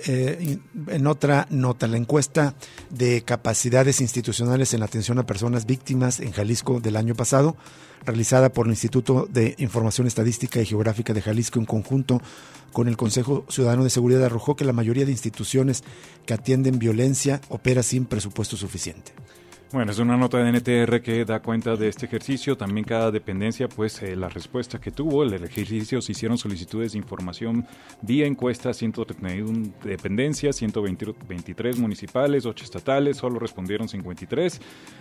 Eh, en otra nota, la encuesta de capacidades institucionales en atención a personas víctimas en Jalisco del año pasado realizada por el Instituto de Información Estadística y Geográfica de Jalisco en conjunto con el Consejo Ciudadano de Seguridad arrojó que la mayoría de instituciones que atienden violencia opera sin presupuesto suficiente. Bueno, es una nota de NTR que da cuenta de este ejercicio. También cada dependencia, pues eh, la respuesta que tuvo, el ejercicio se hicieron solicitudes de información vía encuesta, 131 dependencias, 123 municipales, 8 estatales, solo respondieron 53.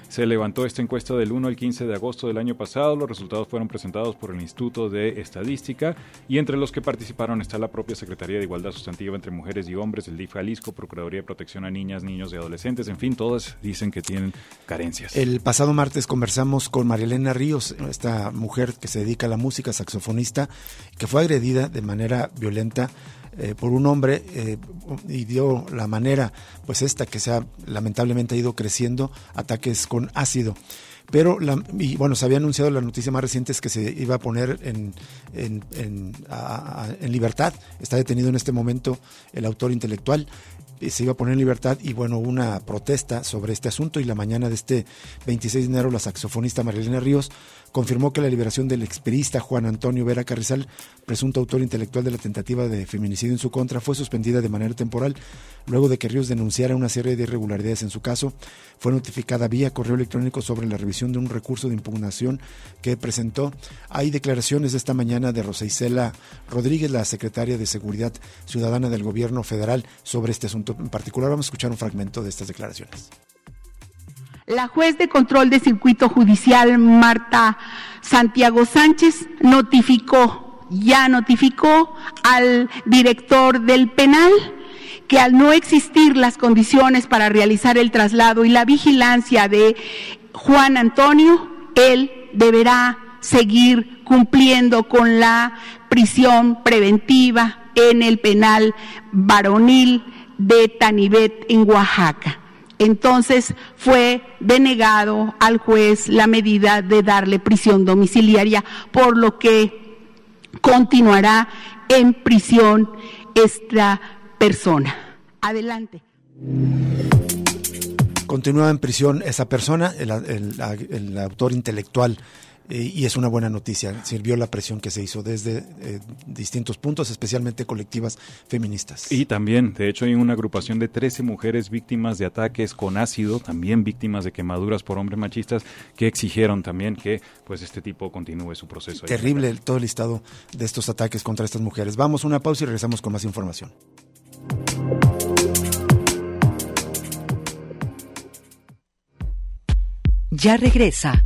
Se levantó esta encuesta del 1 al 15 de agosto del año pasado. Los resultados fueron presentados por el Instituto de Estadística y entre los que participaron está la propia Secretaría de Igualdad Sustantiva entre Mujeres y Hombres, el DIF Jalisco, Procuraduría de Protección a Niñas, Niños y Adolescentes. En fin, todas dicen que tienen El pasado martes conversamos con Marielena Ríos, esta mujer que se dedica a la música, saxofonista, que fue agredida de manera violenta eh, por un hombre eh, y dio la manera, pues esta que se ha lamentablemente ido creciendo, ataques con ácido. Pero, la, y bueno, se había anunciado la noticia más reciente que se iba a poner en, en, en libertad. Está detenido en este momento el autor intelectual se iba a poner en libertad y bueno, una protesta sobre este asunto y la mañana de este 26 de enero la saxofonista Marilena Ríos confirmó que la liberación del experista Juan Antonio Vera Carrizal, presunto autor intelectual de la tentativa de feminicidio en su contra, fue suspendida de manera temporal luego de que Ríos denunciara una serie de irregularidades en su caso. Fue notificada vía correo electrónico sobre la revisión de un recurso de impugnación que presentó. Hay declaraciones de esta mañana de Rosa Isela Rodríguez, la secretaria de Seguridad Ciudadana del Gobierno Federal, sobre este asunto en particular. Vamos a escuchar un fragmento de estas declaraciones. La juez de control de circuito judicial, Marta Santiago Sánchez, notificó, ya notificó al director del penal que al no existir las condiciones para realizar el traslado y la vigilancia de Juan Antonio, él deberá seguir cumpliendo con la prisión preventiva en el penal varonil de Tanibet en Oaxaca. Entonces fue denegado al juez la medida de darle prisión domiciliaria, por lo que continuará en prisión esta persona. Adelante. Continúa en prisión esa persona, el, el autor intelectual eh, y es una buena noticia. Sirvió la presión que se hizo desde eh, distintos puntos, especialmente colectivas feministas. Y también, de hecho, hay una agrupación de 13 mujeres víctimas de ataques con ácido, también víctimas de quemaduras por hombres machistas, que exigieron también que pues este tipo continúe su proceso. Terrible todo el listado de estos ataques contra estas mujeres. Vamos a una pausa y regresamos con más información. Ya regresa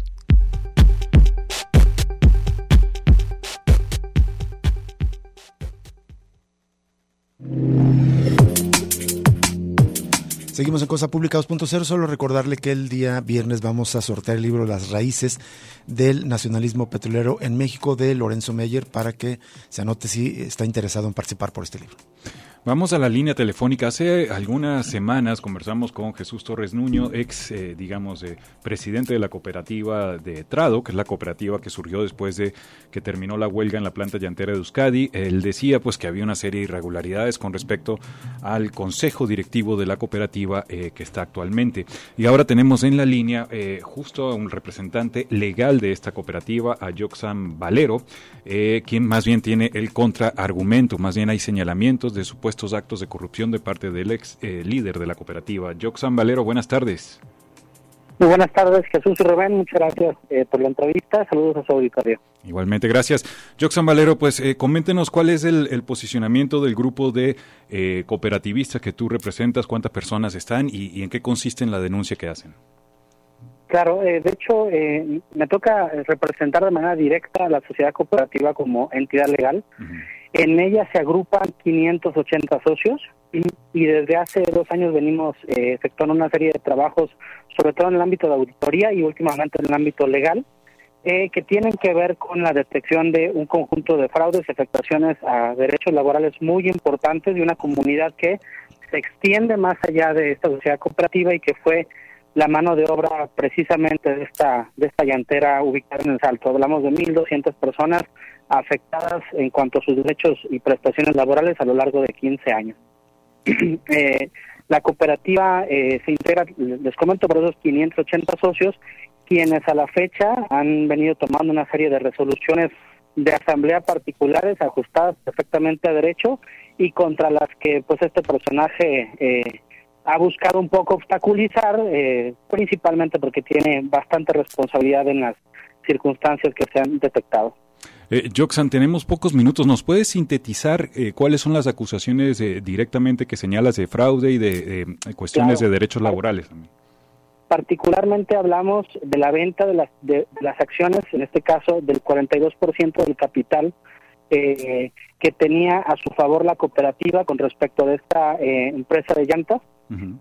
Seguimos en Cosa Pública 2.0. Solo recordarle que el día viernes vamos a sortear el libro Las Raíces del Nacionalismo Petrolero en México de Lorenzo Meyer para que se anote si está interesado en participar por este libro. Vamos a la línea telefónica. Hace algunas semanas conversamos con Jesús Torres Nuño, ex, eh, digamos, eh, presidente de la cooperativa de Trado, que es la cooperativa que surgió después de que terminó la huelga en la planta llantera de Euskadi. Él decía pues que había una serie de irregularidades con respecto al consejo directivo de la cooperativa eh, que está actualmente. Y ahora tenemos en la línea justo a un representante legal de esta cooperativa, a Yoxan Valero, quien más bien tiene el contraargumento, más bien hay señalamientos de supuesto estos actos de corrupción de parte del ex eh, líder de la cooperativa. Joxan Valero, buenas tardes. Muy buenas tardes, Jesús y Rubén. Muchas gracias eh, por la entrevista. Saludos a su auditorio. Igualmente, gracias. Joxan Valero, pues eh, coméntenos cuál es el, posicionamiento del grupo de eh, cooperativistas que tú representas, cuántas personas están y, en qué consiste en la denuncia que hacen. Claro, de hecho, me toca representar de manera directa a la sociedad cooperativa como entidad legal. En ella se agrupan 580 socios y, desde hace dos años venimos eh, efectuando una serie de trabajos, sobre todo en el ámbito de auditoría y últimamente en el ámbito legal, eh, que tienen que ver con la detección de un conjunto de fraudes y afectaciones a derechos laborales muy importantes de una comunidad que se extiende más allá de esta sociedad cooperativa y que fue la mano de obra precisamente de esta de esta llantera ubicada en el Salto. Hablamos de 1.200 personas afectadas en cuanto a sus derechos y prestaciones laborales a lo largo de 15 años. (clears throat) eh, la cooperativa eh, se integra, les comento, por esos 580 socios, quienes a la fecha han venido tomando una serie de resoluciones de asamblea particulares ajustadas perfectamente a derecho y contra las que pues este personaje eh, ha buscado un poco obstaculizar, eh, principalmente porque tiene bastante responsabilidad en las circunstancias que se han detectado. Eh, Joxan, tenemos pocos minutos. ¿Nos puedes sintetizar eh, cuáles son las acusaciones eh, directamente que señalas de fraude y de cuestiones de derechos laborales? Particularmente hablamos de la venta de las, de, las acciones, en este caso del 42% del capital que tenía a su favor la cooperativa con respecto de esta empresa de llantas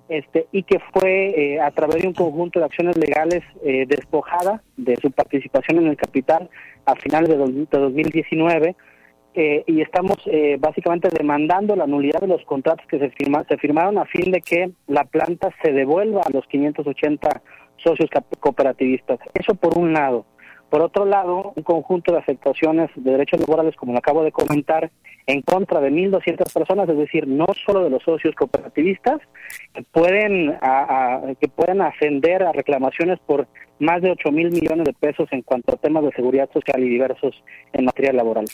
este, y que fue eh, a través de un conjunto de acciones legales eh, despojada de su participación en el capital a finales de, 2019 eh, y estamos básicamente demandando la nulidad de los contratos que se, firma, se firmaron a fin de que la planta se devuelva a los 580 socios cooperativistas. Eso por un lado. Por otro lado, un conjunto de afectaciones de derechos laborales, como lo acabo de comentar, en contra de 1.200 personas, es decir, no solo de los socios cooperativistas, que pueden, que pueden ascender a reclamaciones por más de 8 mil millones de pesos en cuanto a temas de seguridad social y diversos en materia laboral.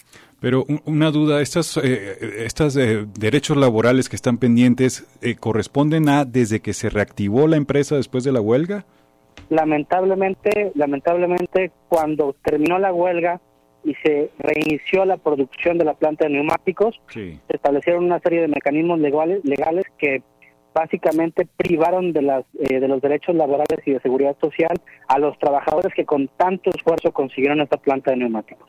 Pero una duda, ¿estos eh, estas, eh, derechos laborales que están pendientes eh, corresponden a desde que se reactivó la empresa después de la huelga? Lamentablemente, lamentablemente cuando terminó la huelga y se reinició la producción de la planta de neumáticos, se establecieron una serie de mecanismos legales, legales que básicamente privaron de, las, eh, de los derechos laborales y de seguridad social a los trabajadores que con tanto esfuerzo consiguieron esta planta de neumáticos.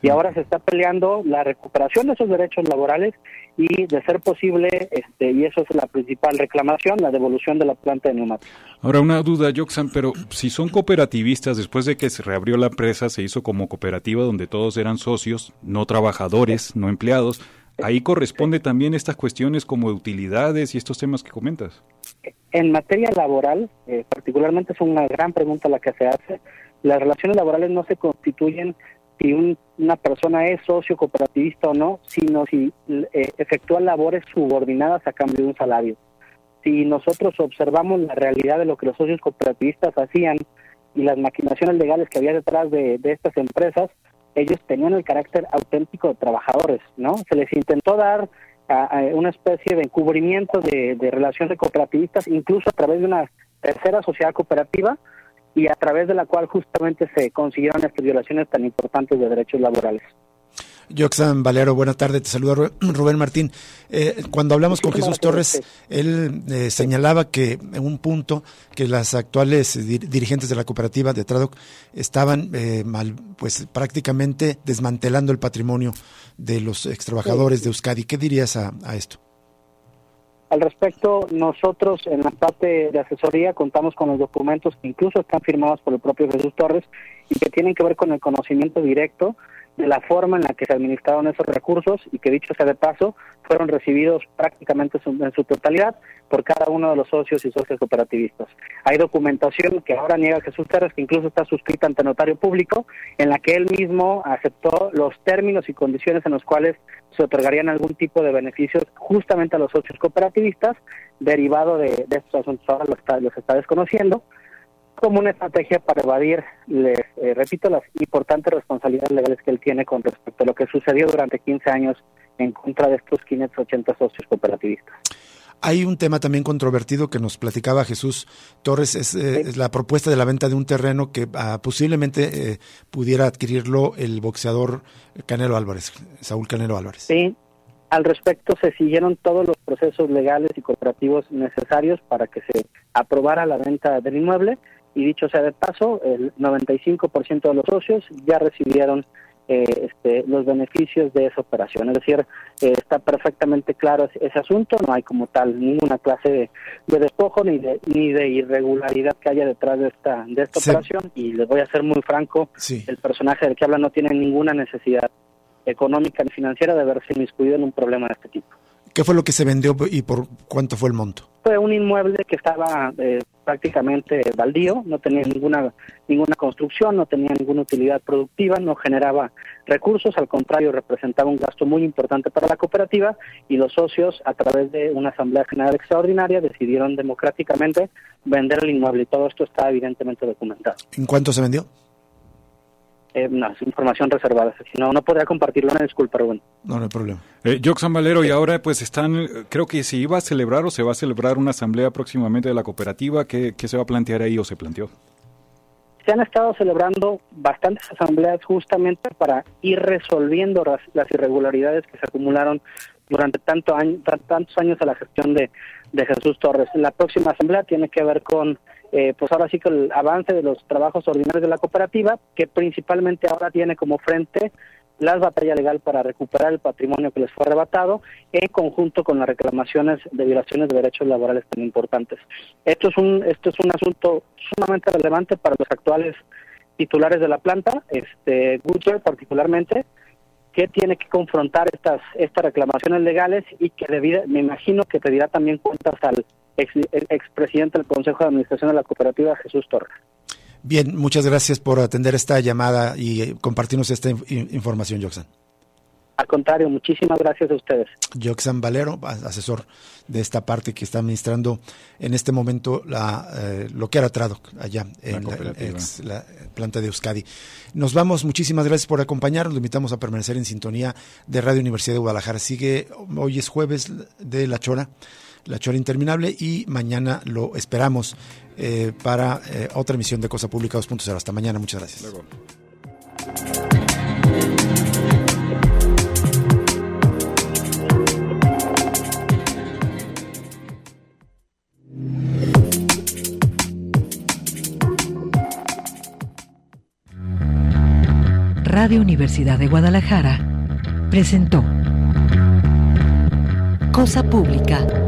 Y ahora se está peleando la recuperación de esos derechos laborales y, de ser posible, este, y eso es la principal reclamación, la devolución de la planta de neumáticos. Ahora, una duda, Joxan, pero si son cooperativistas, después de que se reabrió la empresa, se hizo como cooperativa donde todos eran socios, no trabajadores, no empleados, ahí corresponde también estas cuestiones como de utilidades y estos temas que comentas. En materia laboral, eh, particularmente es una gran pregunta la que se hace. Las relaciones laborales no se constituyen si una persona es socio cooperativista o no, sino si eh, efectúa labores subordinadas a cambio de un salario. Si nosotros observamos la realidad de lo que los socios cooperativistas hacían y las maquinaciones legales que había detrás de, estas empresas, ellos tenían el carácter auténtico de trabajadores, ¿no? Se les intentó dar una especie de encubrimiento de, de relación de cooperativistas, incluso a través de una tercera sociedad cooperativa, y a través de la cual justamente se consiguieron estas violaciones tan importantes de derechos laborales. Joxan Valero, buena tarde, te saluda Rubén Martín. Eh, cuando hablamos con Jesús Torres, él eh, señalaba que en un punto que las actuales dirigentes de la cooperativa de Tradoc estaban eh, mal, pues prácticamente desmantelando el patrimonio de los extrabajadores de Euskadi. ¿Qué dirías a esto? Al respecto, nosotros en la parte de asesoría contamos con los documentos que incluso están firmados por el propio Jesús Torres y que tienen que ver con el conocimiento directo de la forma en la que se administraron esos recursos y que dicho sea de paso, fueron recibidos prácticamente en su totalidad por cada uno de los socios y socios cooperativistas. Hay documentación que ahora niega Jesús Terres, que incluso está suscrita ante notario público, en la que él mismo aceptó los términos y condiciones en los cuales se otorgarían algún tipo de beneficios justamente a los socios cooperativistas, derivado de, estos asuntos. Ahora los está, los está desconociendo como una estrategia para evadir, les eh, repito, las importantes responsabilidades legales que él tiene con respecto a lo que sucedió durante 15 años en contra de estos 580 socios cooperativistas. Hay un tema también controvertido que nos platicaba Jesús Torres, es, eh, la propuesta de la venta de un terreno que ah, posiblemente eh, pudiera adquirirlo el boxeador Canelo Álvarez, Saúl Canelo Álvarez. Sí, al respecto se siguieron todos los procesos legales y cooperativos necesarios para que se aprobara la venta del inmueble y dicho sea de paso, el 95% de los socios ya recibieron eh, este, los beneficios de esa operación. Es decir, eh, está perfectamente claro ese, asunto, no hay como tal ninguna clase de, despojo ni de, ni de irregularidad que haya detrás de esta, de esta operación y les voy a ser muy franco, el personaje del que habla no tiene ninguna necesidad económica ni financiera de haberse inmiscuido en un problema de este tipo. ¿Qué fue lo que se vendió y por cuánto fue el monto? Fue un inmueble que estaba eh, prácticamente baldío, no tenía ninguna ninguna construcción, no tenía ninguna utilidad productiva, no generaba recursos, al contrario representaba un gasto muy importante para la cooperativa y los socios a través de una asamblea general extraordinaria decidieron democráticamente vender el inmueble y todo esto está evidentemente documentado. ¿En cuánto se vendió? Eh, no, es información reservada. Si no, no podría compartirlo, una disculpa, Rubén. No, no hay problema. Eh, Joxan Valero, y ahora pues están, creo que se iba a celebrar o se va a celebrar una asamblea próximamente de la cooperativa, ¿qué, qué se va a plantear ahí o se planteó? Se han estado celebrando bastantes asambleas justamente para ir resolviendo las, las irregularidades que se acumularon durante tanto año, tantos años a la gestión de, de Jesús Torres. La próxima asamblea tiene que ver con eh, pues ahora sí que el avance de los trabajos ordinarios de la cooperativa, que principalmente ahora tiene como frente la batalla legal para recuperar el patrimonio que les fue arrebatado en conjunto con las reclamaciones de violaciones de derechos laborales tan importantes. Esto es un esto es un asunto sumamente relevante para los actuales titulares de la planta, este particularmente, que tiene que confrontar estas estas reclamaciones legales y que me imagino que pedirá también cuentas al ex, expresidente del Consejo de Administración de la Cooperativa, Jesús Torres. Bien, muchas gracias por atender esta llamada y eh, compartirnos esta información, Joxan. Al contrario, muchísimas gracias a ustedes. Joxan Valero, asesor de esta parte que está administrando en este momento la, eh, lo que era Tradoc allá en la, planta de Euskadi. Nos vamos, muchísimas gracias por acompañarnos, lo invitamos a permanecer en sintonía de Radio Universidad de Guadalajara. Sigue, hoy es jueves de La Chora. La Chora Interminable y mañana lo esperamos eh, para eh, otra emisión de Cosa Pública 2.0. Hasta mañana, muchas gracias. Radio Universidad de Guadalajara presentó Cosa Pública